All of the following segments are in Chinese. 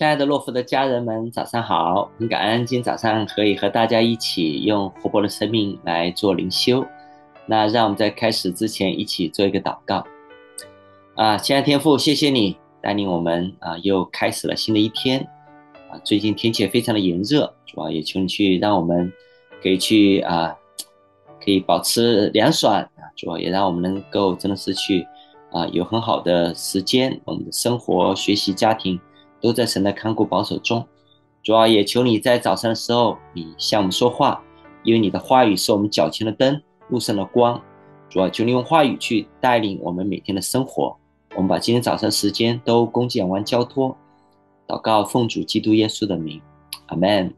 亲爱的洛福的家人们，早上好！很感恩今天早上可以和大家一起用活泼的生命来做灵修。那让我们在开始之前一起做一个祷告。啊，亲爱的天父，谢谢你带领我们啊，又开始了新的一天。啊，最近天气非常的炎热，主要也求你去让我们可以去啊，可以保持凉爽啊，主要也让我们能够真的是去啊，有很好的时间，我们的生活、学习、家庭。都在神的看顾保守中，主要也求你在早上的时候，你向我们说话，因为你的话语是我们脚前的灯，路上的光。主要求你用话语去带领我们每天的生活。我们把今天早上时间都恭敬完交托，祷告奉主基督耶稣的名，阿门。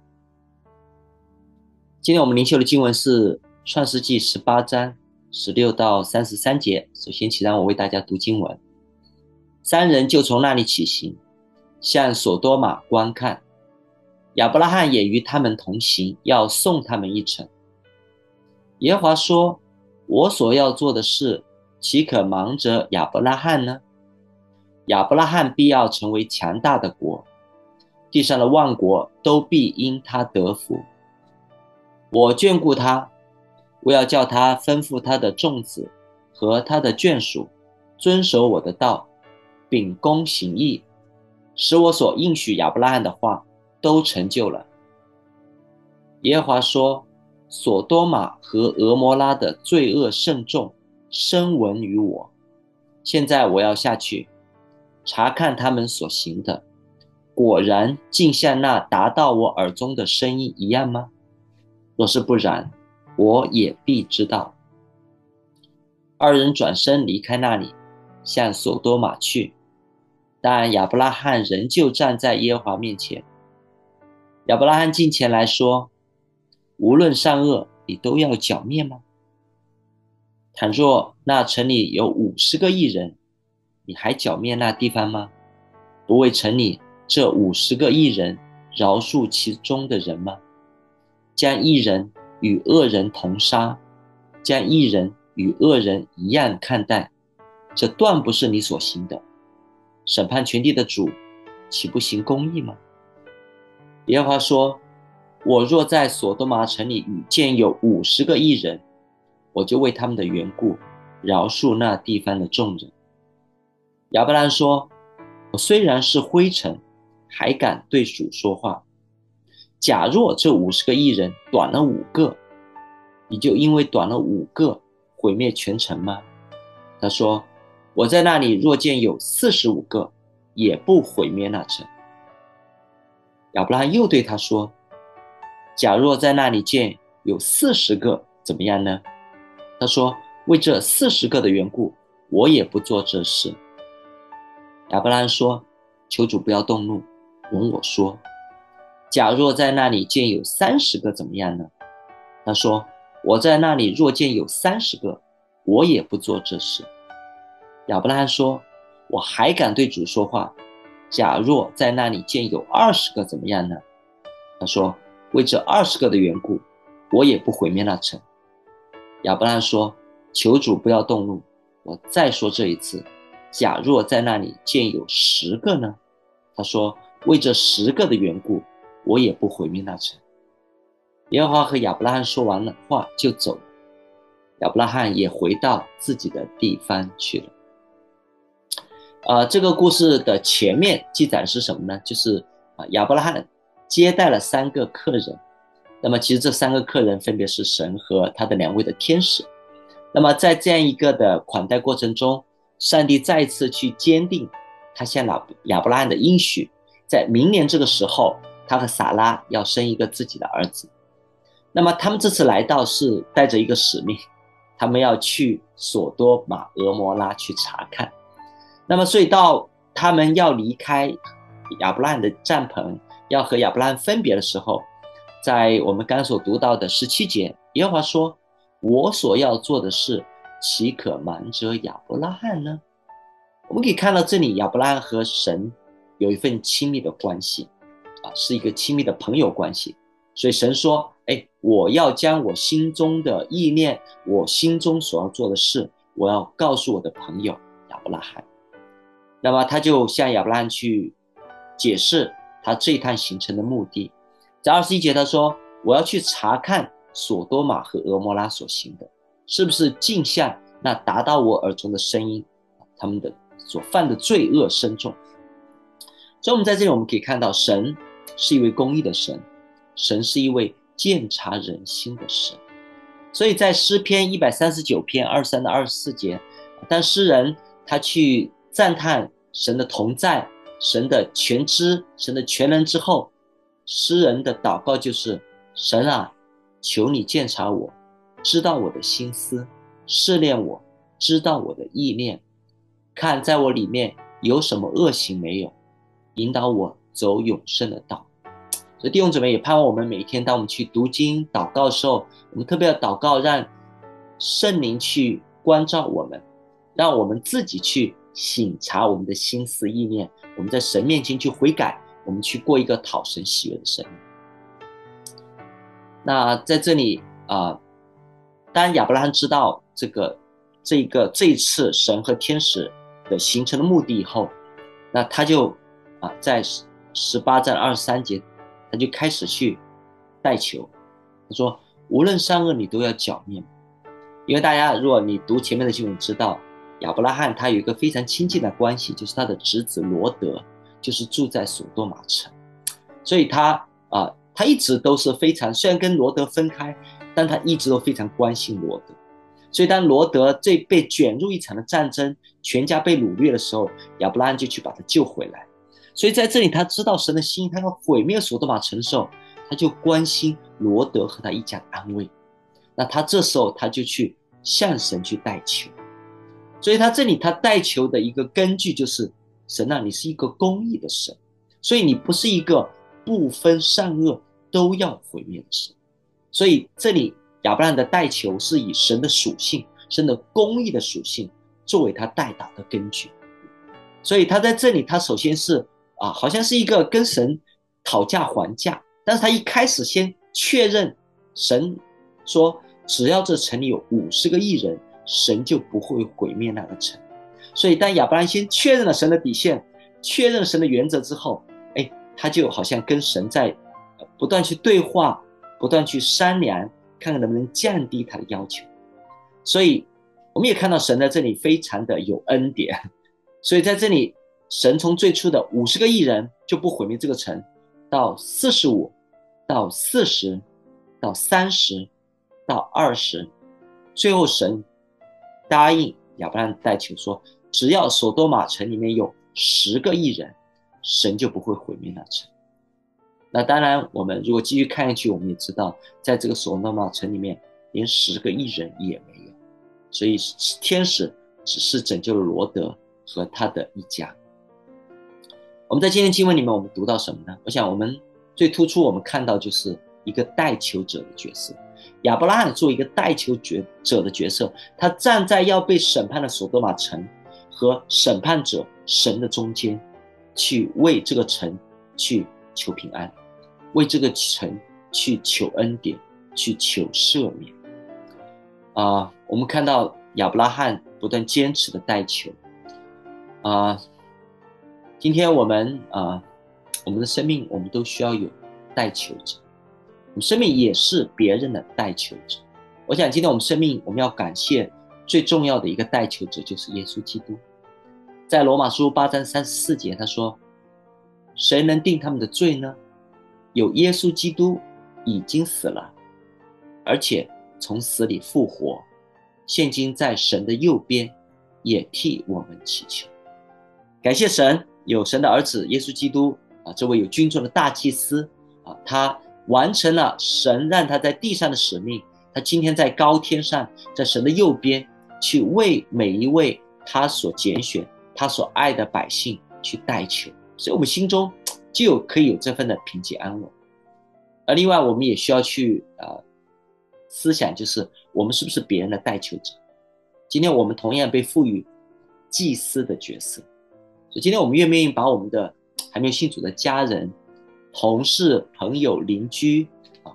今天我们灵修的经文是创世记十八章十六到三十三节。首先，请让我为大家读经文。三人就从那里起行。向索多玛观看，亚伯拉罕也与他们同行，要送他们一程。耶华说：“我所要做的事，岂可忙着亚伯拉罕呢？亚伯拉罕必要成为强大的国，地上的万国都必因他得福。我眷顾他，我要叫他吩咐他的众子和他的眷属遵守我的道，秉公行义。”使我所应许亚伯拉罕的话都成就了。耶和华说：“索多玛和蛾摩拉的罪恶甚重，深闻于我。现在我要下去查看他们所行的，果然竟像那达到我耳中的声音一样吗？若是不然，我也必知道。”二人转身离开那里，向索多玛去。但亚伯拉罕仍旧站在耶和华面前。亚伯拉罕近前来说：“无论善恶，你都要剿灭吗？倘若那城里有五十个异人，你还剿灭那地方吗？不为城里这五十个异人饶恕其中的人吗？将异人与恶人同杀，将异人与恶人一样看待，这断不是你所行的。”审判全地的主，岂不行公义吗？耶和华说：“我若在索多玛城里遇见有五十个义人，我就为他们的缘故饶恕那地方的众人。”亚伯兰说：“我虽然是灰尘，还敢对主说话。假若这五十个义人短了五个，你就因为短了五个毁灭全城吗？”他说。我在那里若见有四十五个，也不毁灭那城。亚伯拉又对他说：“假若在那里见有四十个，怎么样呢？”他说：“为这四十个的缘故，我也不做这事。”亚伯拉罕说：“求主不要动怒，容我说。假若在那里见有三十个，怎么样呢？”他说：“我在那里若见有三十个，我也不做这事。”亚伯拉罕说：“我还敢对主说话。假若在那里见有二十个，怎么样呢？”他说：“为这二十个的缘故，我也不毁灭那城。”亚伯拉罕说：“求主不要动怒，我再说这一次。假若在那里见有十个呢？”他说：“为这十个的缘故，我也不毁灭那城。”耶和华和亚伯拉罕说完了话就走，亚伯拉罕也回到自己的地方去了。呃，这个故事的前面记载是什么呢？就是啊，亚伯拉罕接待了三个客人。那么，其实这三个客人分别是神和他的两位的天使。那么，在这样一个的款待过程中，上帝再次去坚定他向亚亚伯拉罕的应许，在明年这个时候，他和撒拉要生一个自己的儿子。那么，他们这次来到是带着一个使命，他们要去索多玛、俄摩拉去查看。那么，所以到他们要离开亚伯拉罕的帐篷，要和亚伯拉罕分别的时候，在我们刚所读到的十七节，耶和华说：“我所要做的事，岂可瞒着亚伯拉罕呢？”我们可以看到这里，亚伯拉罕和神有一份亲密的关系，啊，是一个亲密的朋友关系。所以神说：“哎，我要将我心中的意念，我心中所要做的事，我要告诉我的朋友亚伯拉罕。”那么他就向亚伯拉罕去解释他这一趟行程的目的。在二十一节，他说：“我要去查看索多玛和俄摩拉所行的，是不是竟像那达到我耳中的声音，他们的所犯的罪恶深重。”所以，我们在这里我们可以看到，神是一位公义的神，神是一位鉴察人心的神。所以在诗篇一百三十九篇二十三到二十四节，当诗人他去赞叹神的同在、神的全知、神的全能之后，诗人的祷告就是：神啊，求你鉴察我，知道我的心思，试炼我，知道我的意念，看在我里面有什么恶行没有，引导我走永生的道。所以弟兄姊妹也盼望我们每一天，当我们去读经、祷告的时候，我们特别要祷告，让圣灵去关照我们，让我们自己去省察我们的心思意念，我们在神面前去悔改，我们去过一个讨神喜悦的生命。那在这里啊、当亚伯拉罕知道这个、这个、这一次神和天使的形成的目的以后，那他就啊、呃，在十八章二十三节。他就开始去代求，他说：“无论善恶，你都要剿灭。”因为大家，如果你读前面的经文，知道亚伯拉罕他有一个非常亲近的关系，就是他的侄子罗德，就是住在索多玛城，所以他啊、他一直都是非常，虽然跟罗德分开，但他一直都非常关心罗德。所以当罗德这被卷入一场的战争，全家被掳掠的时候，亚伯拉罕就去把他救回来。所以在这里，他知道神的心，他要毁灭所多玛城的时候，他就关心罗德和他一家的安危。那他这时候他就去向神去代求。所以他这里他代求的一个根据就是，神啊，你是一个公义的神，所以你不是一个不分善恶都要毁灭的神。所以这里亚伯拉罕的代求是以神的属性、神的公义的属性作为他代祷的根据。所以他在这里，他首先是。啊，好像是一个跟神讨价还价，但是他一开始先确认，神说只要这城里有五十个艺人，神就不会毁灭那个城。所以当亚伯兰先确认了神的底线，确认神的原则之后，哎，他就好像跟神在不断去对话，不断去商量，看看能不能降低他的要求。所以我们也看到神在这里非常的有恩典，所以在这里。神从最初的五十个亿人就不毁灭这个城，到四十五，到四十，到三十，到二十，最后神答应亚伯兰代求说，只要索多玛城里面有十个义人，神就不会毁灭那城。那当然，我们如果继续看下去，我们也知道，在这个索多玛城里面，连十个义人也没有，所以天使只是拯救了罗德和他的一家。我们在今天经文里面，我们读到什么呢？我想，我们最突出，我们看到就是一个代求者的角色。亚伯拉罕作为一个代求者的角色，他站在要被审判的索多玛城和审判者神的中间，去为这个城去求平安，为这个城去求恩典，去求赦免。啊、我们看到亚伯拉罕不断坚持的代求，啊、今天我们啊、我们的生命，我们都需要有代求者。我们生命也是别人的代求者。我想今天我们生命，我们要感谢最重要的一个代求者，就是耶稣基督。在罗马书八章三十四节，他说：“谁能定他们的罪呢？有耶稣基督已经死了，而且从死里复活，现今在神的右边，也替我们祈求。”感谢神。有神的儿子耶稣基督啊，这位有君尊的大祭司啊，他完成了神让他在地上的使命。他今天在高天上，在神的右边，去为每一位他所拣选、他所爱的百姓去代求。所以，我们心中就有可以有这份的平静安稳。而另外，我们也需要去呃思想，就是我们是不是别人的代求者？今天我们同样被赋予祭司的角色。所以今天我们愿不愿意把我们的还没有信主的家人、同事、朋友、邻居啊，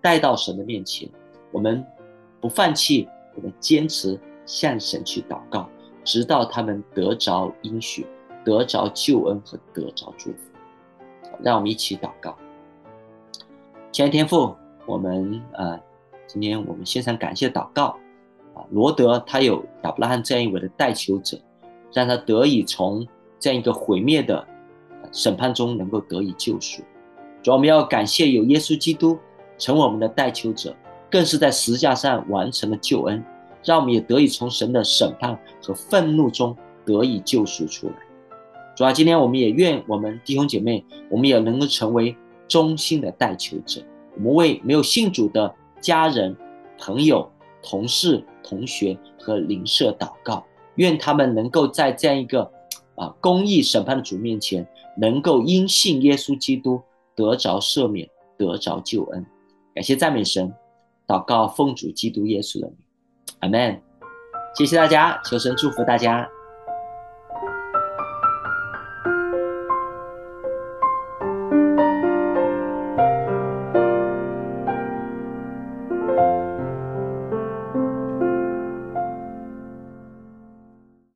带到神的面前？我们不放弃，我们坚持向神去祷告，直到他们得着应许、得着救恩和得着祝福。让我们一起祷告。亲爱的天父，我们呃，今天我们献上感谢祷告啊，罗德他有亚伯拉罕这样一位的代求者，让他得以从这样一个毁灭的审判中能够得以救赎。主，我们要感谢有耶稣基督成为我们的代求者，更是在十字架上完成了救恩，让我们也得以从神的审判和愤怒中得以救赎出来。主啊，今天我们也愿我们弟兄姐妹，我们也能够成为忠心的代求者。我们为没有信主的家人、朋友、同事、同学和邻舍祷告，愿他们能够在这样一个啊公义审判的主面前，能够因信耶稣基督得着赦免，得着救恩。感谢赞美神，祷告奉主基督耶稣的名，阿门。谢谢大家，求神祝福大家。